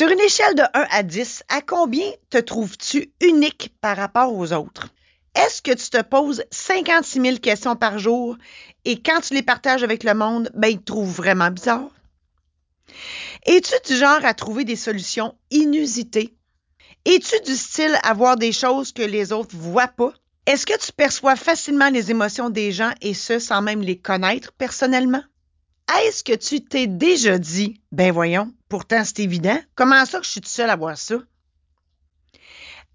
Sur une échelle de 1 à 10, à combien te trouves-tu unique par rapport aux autres? Est-ce que tu te poses 56 000 questions par jour et quand tu les partages avec le monde, ben, ils te trouvent vraiment bizarre? Es-tu du genre à trouver des solutions inusitées? Es-tu du style à voir des choses que les autres voient pas? Est-ce que tu perçois facilement les émotions des gens et ce sans même les connaître personnellement? Est-ce que tu t'es déjà dit, ben voyons, pourtant c'est évident, comment ça que je suis tout seul à voir ça?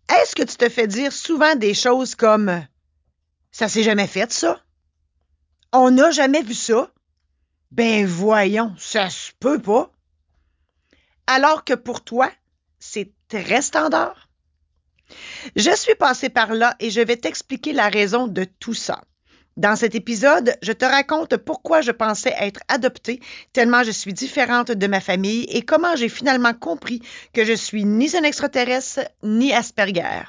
Est-ce que tu te fais dire souvent des choses comme ça s'est jamais fait ça? On n'a jamais vu ça? Ben voyons, ça se peut pas. Alors que pour toi, c'est très standard. Je suis passée par là et je vais t'expliquer la raison de tout ça. Dans cet épisode, je te raconte pourquoi je pensais être adoptée, tellement je suis différente de ma famille et comment j'ai finalement compris que je suis ni un extraterrestre ni Asperger.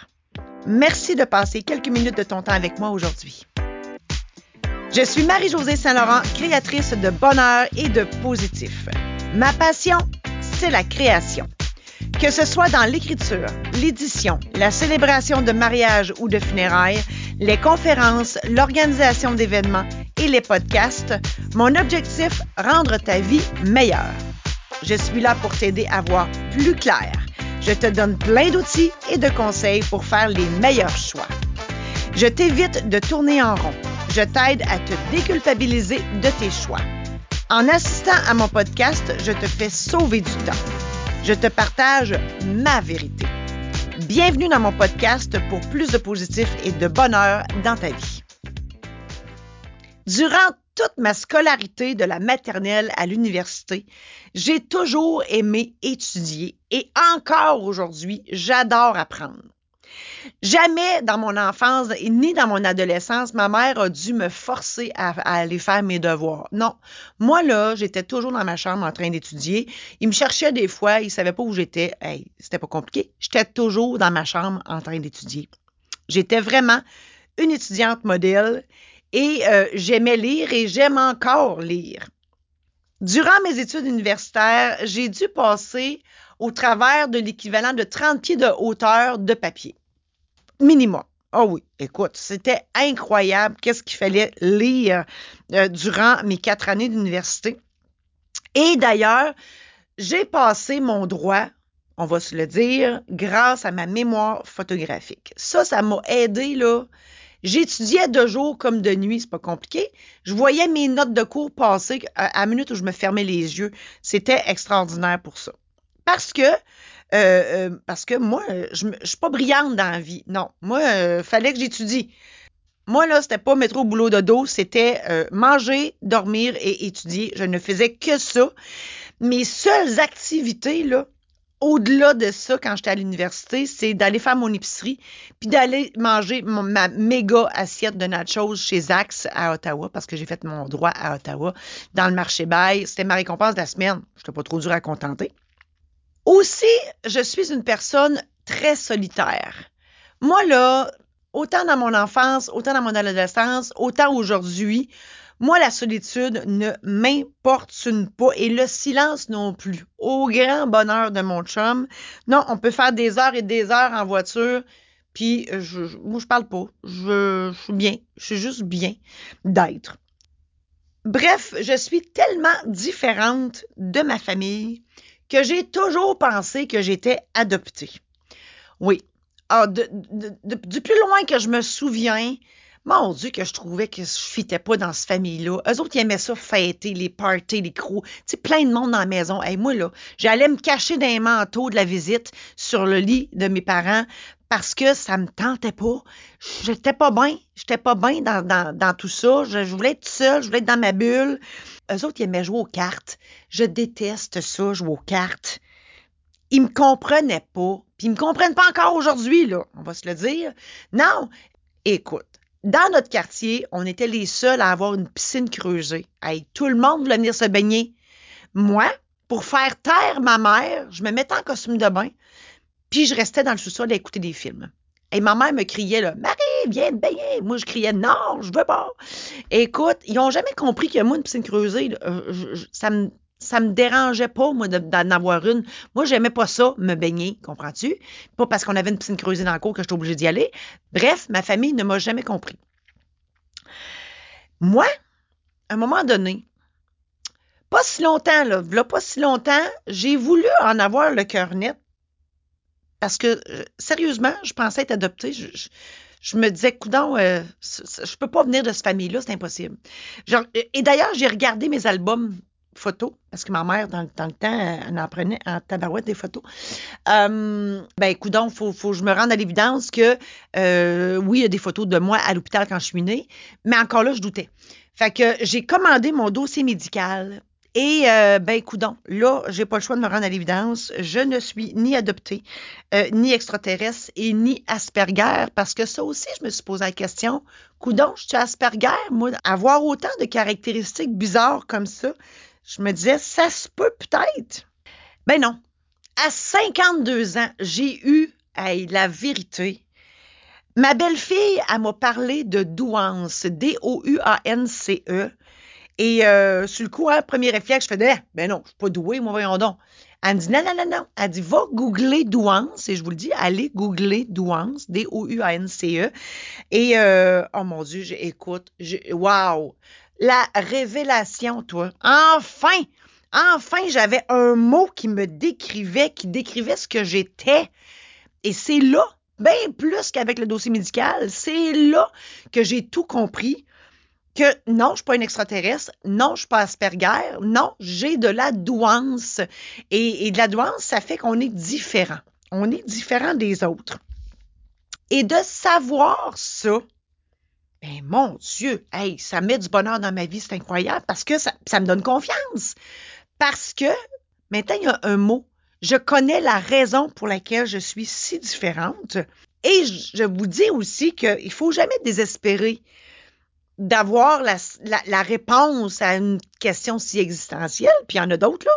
Merci de passer quelques minutes de ton temps avec moi aujourd'hui. Je suis Marie-Josée Saint-Laurent, créatrice de bonheur et de positif. Ma passion, c'est la création. Que ce soit dans l'écriture, l'édition, la célébration de mariage ou de funérailles, les conférences, l'organisation d'événements et les podcasts, mon objectif, rendre ta vie meilleure. Je suis là pour t'aider à voir plus clair. Je te donne plein d'outils et de conseils pour faire les meilleurs choix. Je t'évite de tourner en rond. Je t'aide à te déculpabiliser de tes choix. En assistant à mon podcast, je te fais sauver du temps. Je te partage ma vérité. Bienvenue dans mon podcast pour plus de positif et de bonheur dans ta vie. Durant toute ma scolarité de la maternelle à l'université, j'ai toujours aimé étudier et encore aujourd'hui, j'adore apprendre. Jamais dans mon enfance ni dans mon adolescence, ma mère a dû me forcer à, aller faire mes devoirs. Non. Moi, là, j'étais toujours dans ma chambre en train d'étudier. Il me cherchait des fois, il savait pas où j'étais. Hey, c'était pas compliqué. J'étais toujours dans ma chambre en train d'étudier. J'étais vraiment une étudiante modèle et euh, j'aimais lire et j'aime encore lire. Durant mes études universitaires, j'ai dû passer au travers de l'équivalent de 30 pieds de hauteur de papier. Minimum. Oh oui, écoute, c'était incroyable qu'est-ce qu'il fallait lire euh, durant mes quatre années d'université. Et d'ailleurs, j'ai passé mon droit, on va se le dire, grâce à ma mémoire photographique. Ça, ça m'a aidé, là. J'étudiais de jour comme de nuit, c'est pas compliqué. Je voyais mes notes de cours passer à, à la minute où je me fermais les yeux. C'était extraordinaire pour ça. Parce que euh, euh, parce que moi, je, je suis pas brillante dans la vie. Non, moi, euh, fallait que j'étudie. Moi, là, c'était pas mettre au boulot de dos, c'était manger, dormir et étudier. Je ne faisais que ça. Mes seules activités, là, au-delà de ça, quand j'étais à l'université, c'est d'aller faire mon épicerie, puis d'aller manger ma méga assiette de nachos chez Zax à Ottawa, parce que j'ai fait mon droit à Ottawa, dans le marché bail. C'était ma récompense de la semaine. Je n'étais pas trop dur à contenter. Aussi, je suis une personne très solitaire. Moi, là, autant dans mon enfance, autant dans mon adolescence, autant aujourd'hui, moi, la solitude ne m'importune pas et le silence non plus. Au grand bonheur de mon chum. Non, on peut faire des heures et des heures en voiture, puis je, je parle pas. Je, je suis bien. Je suis juste bien d'être. Bref, je suis tellement différente de ma famille que j'ai toujours pensé que j'étais adoptée. Oui. Ah, du plus loin que je me souviens, mon Dieu, que je trouvais que je fitais pas dans cette famille-là. Eux autres, ils aimaient ça fêter, les parties, les crocs. Tu sais, plein de monde dans la maison. Et moi, là, j'allais me cacher dans les manteaux de la visite sur le lit de mes parents parce que ça me tentait pas. J'étais pas bien. J'étais pas bien dans, dans, tout ça. Je, voulais être seule, je voulais être dans ma bulle. Eux autres, ils aimaient jouer aux cartes. Je déteste ça, jouer aux cartes. Ils me comprenaient pas. Puis ils me comprennent pas encore aujourd'hui, là. On va se le dire. Non. Écoute. Dans notre quartier, on était les seuls à avoir une piscine creusée. Tout le monde voulait venir se baigner. Moi, pour faire taire ma mère, je me mettais en costume de bain, puis je restais dans le sous-sol à écouter des films. Et ma mère me criait, là, Marie, viens te baigner. Moi, je criais, non, je veux pas. Écoute, ils n'ont jamais compris que moi, une piscine creusée, euh, ça me Ça me dérangeait pas, moi, d'en avoir une. Moi, j'aimais pas ça, me baigner, comprends-tu? Pas parce qu'on avait une piscine creusée dans le cours que j'étais obligée d'y aller. Bref, ma famille ne m'a jamais compris. Moi, à un moment donné, pas si longtemps, là, là pas si longtemps, j'ai voulu en avoir le cœur net parce que, euh, sérieusement, je pensais être adoptée. Je, me disais, coudon, euh, je peux pas venir de cette famille-là, c'est impossible. et d'ailleurs, j'ai regardé mes albums photos, parce que ma mère, dans, le temps, elle en prenait en tabarouette des photos. Euh, ben, coudon, faut, faut que je me rende à l'évidence que, euh, oui, il y a des photos de moi à l'hôpital quand je suis née, mais encore là, je doutais. Fait que j'ai commandé mon dossier médical et euh, ben coudon, là, j'ai pas le choix de me rendre à l'évidence. Je ne suis ni adoptée, euh, ni extraterrestre et ni Asperger, parce que ça aussi, je me suis posé la question. Coudon, je suis Asperger, moi, avoir autant de caractéristiques bizarres comme ça, je me disais, ça se peut peut-être. Ben non. À 52 ans, j'ai eu la vérité. Ma belle-fille, elle m'a parlé de douance, D-O-U-A-N-C-E. Et euh, sur le coup, hein, premier réflexe, je fais eh, ben non, je suis pas douée, moi, voyons donc. Elle me dit non, non, non, non. Elle dit va googler douance, et je vous le dis, allez googler douance, D-O-U-A-N-C-E. Et euh, oh mon Dieu, écoute, wow! La révélation, toi. Enfin! Enfin, j'avais un mot qui me décrivait, qui décrivait ce que j'étais. Et c'est là, bien plus qu'avec le dossier médical, c'est là que j'ai tout compris que non, je suis pas une extraterrestre, non, je suis pas Asperger, non, j'ai de la douance. Et, de la douance, ça fait qu'on est différent. On est différent des autres. Et de savoir ça, ben mon Dieu, hey, ça met du bonheur dans ma vie, c'est incroyable parce que ça, ça me donne confiance. Parce que, maintenant, il y a un mot. Je connais la raison pour laquelle je suis si différente. Et je vous dis aussi qu'il ne faut jamais désespérer d'avoir la, la, réponse à une question si existentielle, puis il y en a d'autres, là,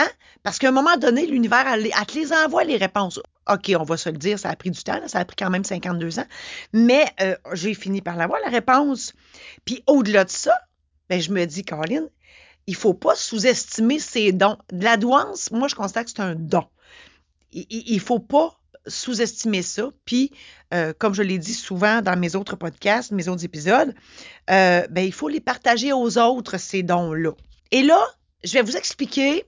hein? Parce qu'à un moment donné, l'univers, elle, te les envoie, les réponses. OK, on va se le dire, ça a pris du temps, ça a pris quand même 52 ans, mais euh, j'ai fini par l'avoir, la réponse. Puis au-delà de ça, ben, je me dis, Caroline, il faut pas sous-estimer ses dons. De la douance, moi, je constate que c'est un don. Il, il faut pas sous-estimer ça. Puis, euh, comme je l'ai dit souvent dans mes autres podcasts, mes autres épisodes, euh, ben, il faut les partager aux autres, ces dons-là. Et là, je vais vous expliquer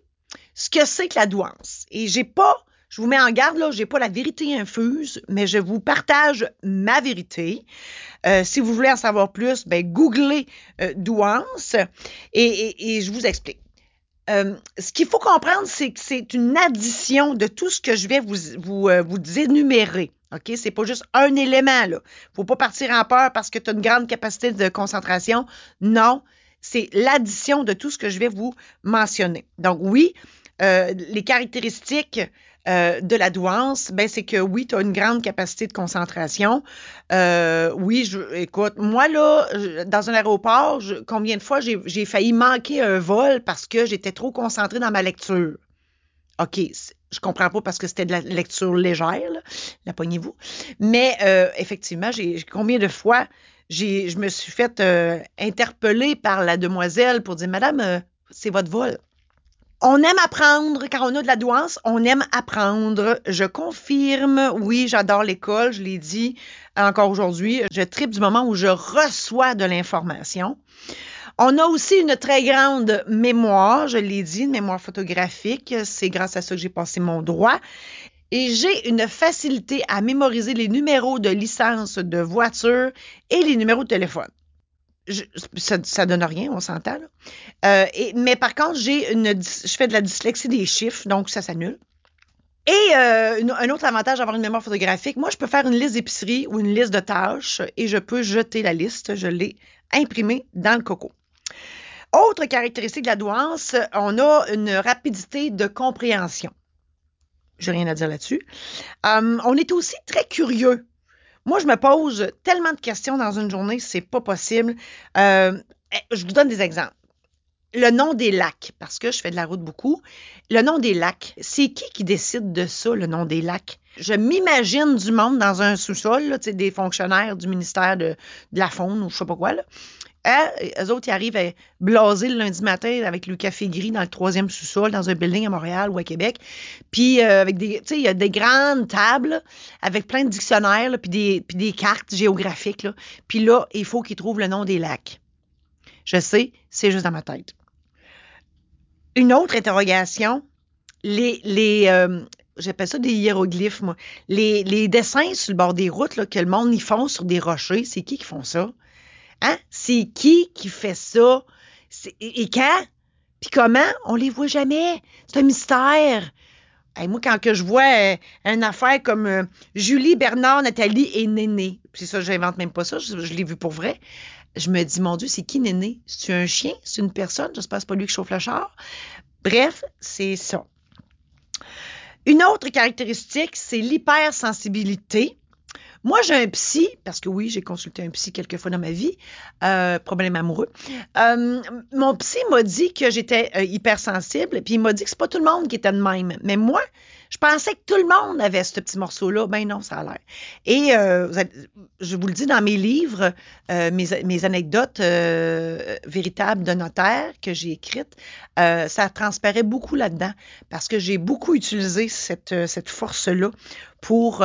ce que c'est que la douance. Et j'ai pas, je vous mets en garde, là, j'ai pas la vérité infuse, mais je vous partage ma vérité. Euh, si vous voulez en savoir plus, ben, googlez douance et, et je vous explique. Euh, ce qu'il faut comprendre, c'est que c'est une addition de tout ce que je vais vous, vous, euh, vous énumérer. OK? C'est pas juste un élément, là. Faut pas partir en peur parce que tu as une grande capacité de concentration. Non, c'est l'addition de tout ce que je vais vous mentionner. Donc, oui, euh, les caractéristiques euh, de la douance, ben c'est que oui, tu as une grande capacité de concentration. Euh, oui, je, écoute, moi là, dans un aéroport, combien de fois j'ai failli manquer un vol parce que j'étais trop concentrée dans ma lecture? OK, je comprends pas parce que c'était de la lecture légère, là, la poignez-vous. Mais effectivement, j'ai combien de fois je me suis fait interpeller par la demoiselle pour dire Madame, c'est votre vol. On aime apprendre. Quand on a de la douance, on aime apprendre. Je confirme. Oui, j'adore l'école. Je l'ai dit encore aujourd'hui. Je tripe du moment où je reçois de l'information. On a aussi une très grande mémoire, je l'ai dit, une mémoire photographique. C'est grâce à ça que j'ai passé mon droit. Et j'ai une facilité à mémoriser les numéros de licence de voiture et les numéros de téléphone ça, donne rien, on s'entend. Euh, mais par contre, j'ai une, je fais de la dyslexie des chiffres, donc ça s'annule. Et euh, un autre avantage d'avoir une mémoire photographique, moi, je peux faire une liste d'épicerie ou une liste de tâches et je peux jeter la liste. Je l'ai imprimée dans le coco. Autre caractéristique de la douance, on a une rapidité de compréhension. J'ai rien à dire là-dessus. Euh, on est aussi très curieux. Moi, je me pose tellement de questions dans une journée, c'est pas possible. Euh, eh, je vous donne des exemples. Le nom des lacs, parce que je fais de la route beaucoup. Le nom des lacs, c'est qui qui décide de ça, le nom des lacs? Je m'imagine du monde dans un sous-sol, des fonctionnaires du ministère de, la Faune ou je sais pas quoi, là, Hein? Eux autres, ils arrivent à blaser le lundi matin avec le café gris dans le troisième sous-sol, dans un building à Montréal ou à Québec. Puis, euh, avec des, tu sais, il y a des grandes tables avec plein de dictionnaires, puis, des, puis des cartes géographiques. Là. Puis là, il faut qu'ils trouvent le nom des lacs. Je sais, c'est juste dans ma tête. Une autre interrogation, les, les euh, j'appelle ça des hiéroglyphes, moi. Les, les, dessins sur le bord des routes là, que le monde y font sur des rochers, c'est qui qui font ça? Hein? C'est qui qui fait ça? Et, quand? Puis comment? On les voit jamais. C'est un mystère. Moi, quand que je vois euh, une affaire comme euh, Julie, Bernard, Nathalie et Néné, c'est ça, j'invente même pas ça, je, je l'ai vu pour vrai. Je me dis, mon Dieu, c'est qui Néné? C'est un chien? C'est une personne? J'espère que c'est pas lui qui chauffe le char. Bref, c'est ça. Une autre caractéristique, c'est l'hypersensibilité. Moi, j'ai un psy, parce que oui, j'ai consulté un psy quelques fois dans ma vie, euh, problème amoureux. Euh, mon psy m'a dit que j'étais euh, hypersensible, puis il m'a dit que c'est pas tout le monde qui était de même. Mais moi, je pensais que tout le monde avait ce petit morceau-là. Ben non, ça a l'air. Et euh, je vous le dis dans mes livres, mes, anecdotes véritables de notaire que j'ai écrites, ça transparaît beaucoup là-dedans parce que j'ai beaucoup utilisé cette, cette force-là pour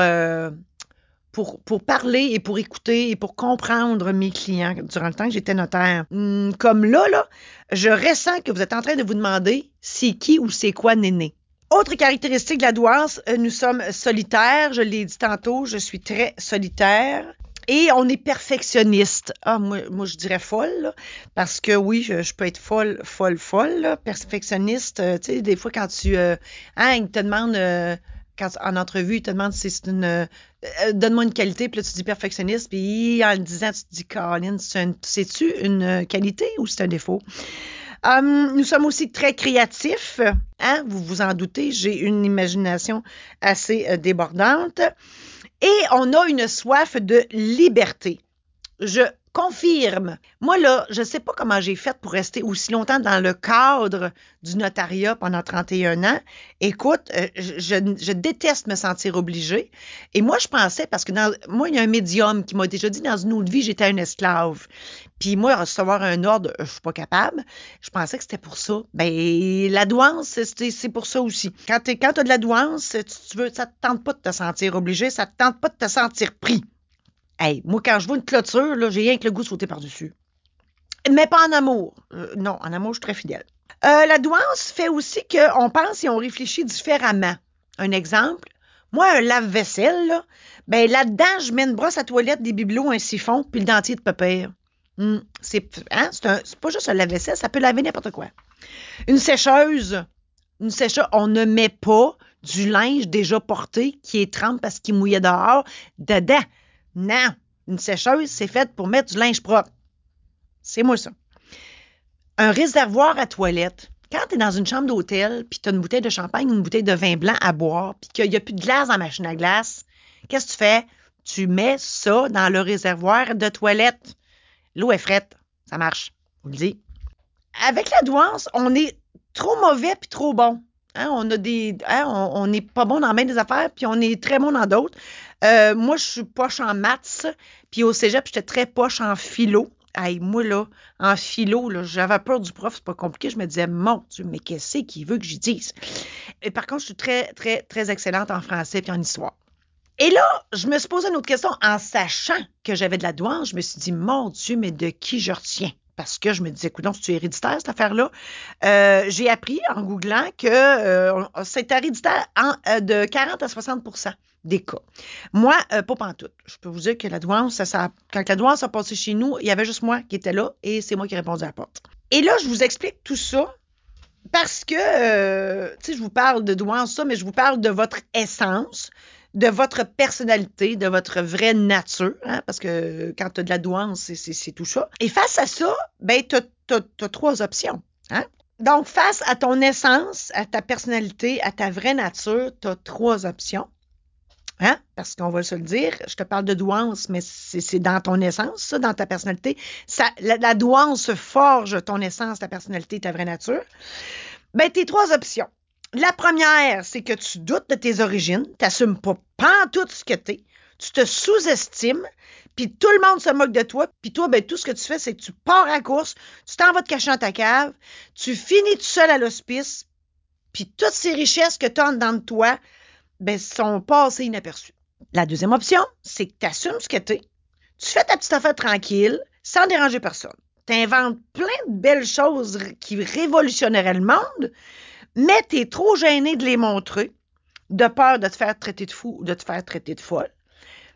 pour, parler et pour écouter et pour comprendre mes clients durant le temps que j'étais notaire. Hum, comme là, là, je ressens que vous êtes en train de vous demander c'est qui ou c'est quoi Néné? Autre caractéristique de la douance, euh, nous sommes solitaires. Je l'ai dit tantôt, je suis très solitaire. Et on est perfectionniste. Ah, moi, je dirais folle, parce que oui, je, peux être folle, folle, folle. Perfectionniste, euh, tu sais, des fois quand tu... Euh, hein, il te demande... Euh, en entrevue, il te demande si c'est une. Euh, Donne-moi une qualité, puis là, tu dis perfectionniste, puis en le disant, tu te dis, Caroline, c'est-tu une qualité ou c'est un défaut? Um, nous sommes aussi très créatifs. Hein? Vous vous en doutez, j'ai une imagination assez euh, débordante. Et on a une soif de liberté. Je confirme. Moi, là, je ne sais pas comment j'ai fait pour rester aussi longtemps dans le cadre du notariat pendant 31 ans. Écoute, euh, je, déteste me sentir obligée. Et moi, je pensais, parce que moi, il y a un médium qui m'a déjà dit dans une autre vie, j'étais un esclave. Puis moi, recevoir un ordre, je suis pas capable. Je pensais que c'était pour ça. Ben, la douance, c'est pour ça aussi. Quand tu as de la douance, tu, ça te tente pas de te sentir obligé, ça te tente pas de te sentir pris. Hey, moi, quand je vois une clôture, là, j'ai rien que le goût de sauter par-dessus. Mais pas en amour. Euh, non, en amour, je suis très fidèle. Euh, la douance fait aussi qu'on pense et on réfléchit différemment. Un exemple, moi, un lave-vaisselle, là, ben là-dedans, je mets une brosse à toilette, des bibelots, un siphon, puis le dentier de papier. Hum, c'est hein, pas juste un lave-vaisselle, ça peut laver n'importe quoi. Une sécheuse, une sécheuse, on ne met pas du linge déjà porté qui est trempe parce qu'il mouillait dehors dedans. Non, une sécheuse, c'est faite pour mettre du linge propre. C'est moi ça. Un réservoir à toilette. Quand tu es dans une chambre d'hôtel, puis tu as une bouteille de champagne une bouteille de vin blanc à boire, puis qu'il n'y a plus de glace dans la machine à glace, qu'est-ce que tu fais? Tu mets ça dans le réservoir de toilette. L'eau est frette. Ça marche. On le dit. Avec la douance, on est trop mauvais puis trop bon. Hein, on a des, hein, n'est pas bon dans bien des affaires, puis on est très bon dans d'autres. Euh, moi, je suis poche en maths, puis au cégep, j'étais très poche en philo. Hey, moi, là, en philo, là, j'avais peur du prof, c'est pas compliqué. Je me disais, mon Dieu, mais qu'est-ce qu'il veut que j'y dise? Et par contre, je suis très, très, très excellente en français puis en histoire. Et là, je me suis posé une autre question en sachant que j'avais de la douane. Je me suis dit, mon Dieu, mais de qui je retiens? parce que je me disais, écoute, c'est héréditaire cette affaire-là? Euh, j'ai appris en googlant que euh, c'est héréditaire euh, de 40 à 60 des cas. Moi, euh, pas pantoute. Je peux vous dire que la douance, ça, ça, quand la douance a passé chez nous, il y avait juste moi qui était là et c'est moi qui répondais à la porte. Et là, je vous explique tout ça parce que, euh, tu sais, je vous parle de douance, ça, mais je vous parle de votre essence, de votre personnalité, de votre vraie nature, hein, parce que quand tu as de la douance, c'est tout ça. Et face à ça, ben, tu as, trois options. Hein? Donc, face à ton essence, à ta personnalité, à ta vraie nature, tu as trois options. Hein? Parce qu'on va se le dire, je te parle de douance, mais c'est dans ton essence, ça, dans ta personnalité. Ça, la, douance forge ton essence, ta personnalité, ta vraie nature. Ben, tes trois options. La première, c'est que tu doutes de tes origines, tu n'assumes pas, pas tout ce que tu es, tu te sous-estimes, puis tout le monde se moque de toi, puis toi, ben, tout ce que tu fais, c'est que tu pars à la course, tu t'en vas te cacher dans ta cave, tu finis tout seul à l'hospice, puis toutes ces richesses que tu as dans de toi, ben, sont passées inaperçues. La deuxième option, c'est que tu assumes ce que tu es. Tu fais ta petite affaire tranquille, sans déranger personne. Tu inventes plein de belles choses qui révolutionneraient le monde, mais tu es trop gêné de les montrer, de peur de te faire traiter de fou ou de te faire traiter de folle.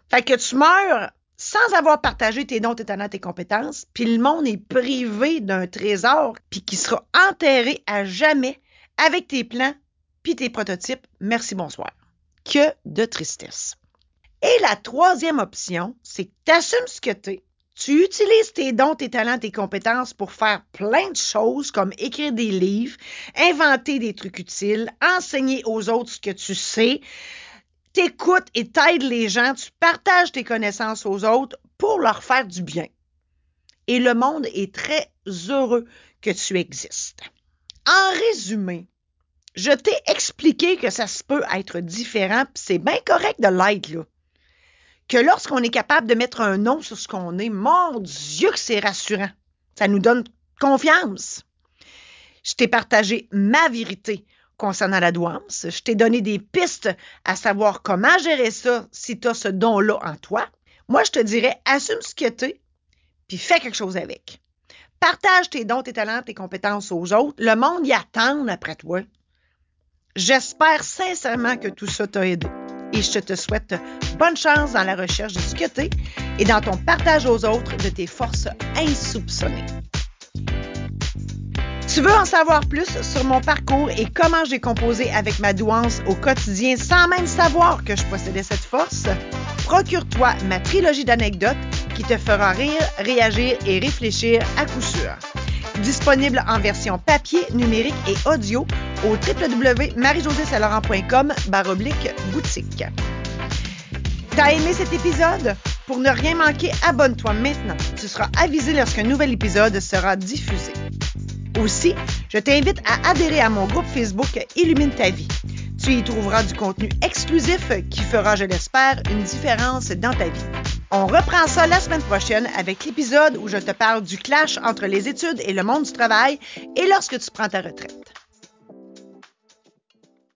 Fait que tu meurs sans avoir partagé tes dons, tes talents, tes compétences, puis le monde est privé d'un trésor, puis qui sera enterré à jamais avec tes plans, puis tes prototypes. Merci, bonsoir. Que de tristesse. Et la troisième option, c'est que tu assumes ce que tu es. Tu utilises tes dons, tes talents, tes compétences pour faire plein de choses comme écrire des livres, inventer des trucs utiles, enseigner aux autres ce que tu sais, t'écoutes et t'aides les gens, tu partages tes connaissances aux autres pour leur faire du bien. Et le monde est très heureux que tu existes. En résumé, je t'ai expliqué que ça se peut être différent, c'est bien correct de l'être, là. Que lorsqu'on est capable de mettre un nom sur ce qu'on est, mon Dieu que c'est rassurant. Ça nous donne confiance. Je t'ai partagé ma vérité concernant la douance. Je t'ai donné des pistes à savoir comment gérer ça si tu as ce don-là en toi. Moi, je te dirais, assume ce que tu es, puis fais quelque chose avec. Partage tes dons, tes talents, tes compétences aux autres. Le monde y attend après toi. J'espère sincèrement que tout ça t'a aidé. Et je te souhaite bonne chance dans la recherche de ce que tu es et dans ton partage aux autres de tes forces insoupçonnées. Tu veux en savoir plus sur mon parcours et comment j'ai composé avec ma douance au quotidien sans même savoir que je possédais cette force? Procure-toi ma trilogie d'anecdotes qui te fera rire, réagir et réfléchir à coup sûr. Disponible en version papier, numérique et audio au www.marijosé-saint-laurent.com baroblique boutique. T'as aimé cet épisode? Pour ne rien manquer, abonne-toi maintenant. Tu seras avisé lorsqu'un nouvel épisode sera diffusé. Aussi, je t'invite à adhérer à mon groupe Facebook Illumine ta vie. Tu y trouveras du contenu exclusif qui fera, je l'espère, une différence dans ta vie. On reprend ça la semaine prochaine avec l'épisode où je te parle du clash entre les études et le monde du travail et lorsque tu prends ta retraite.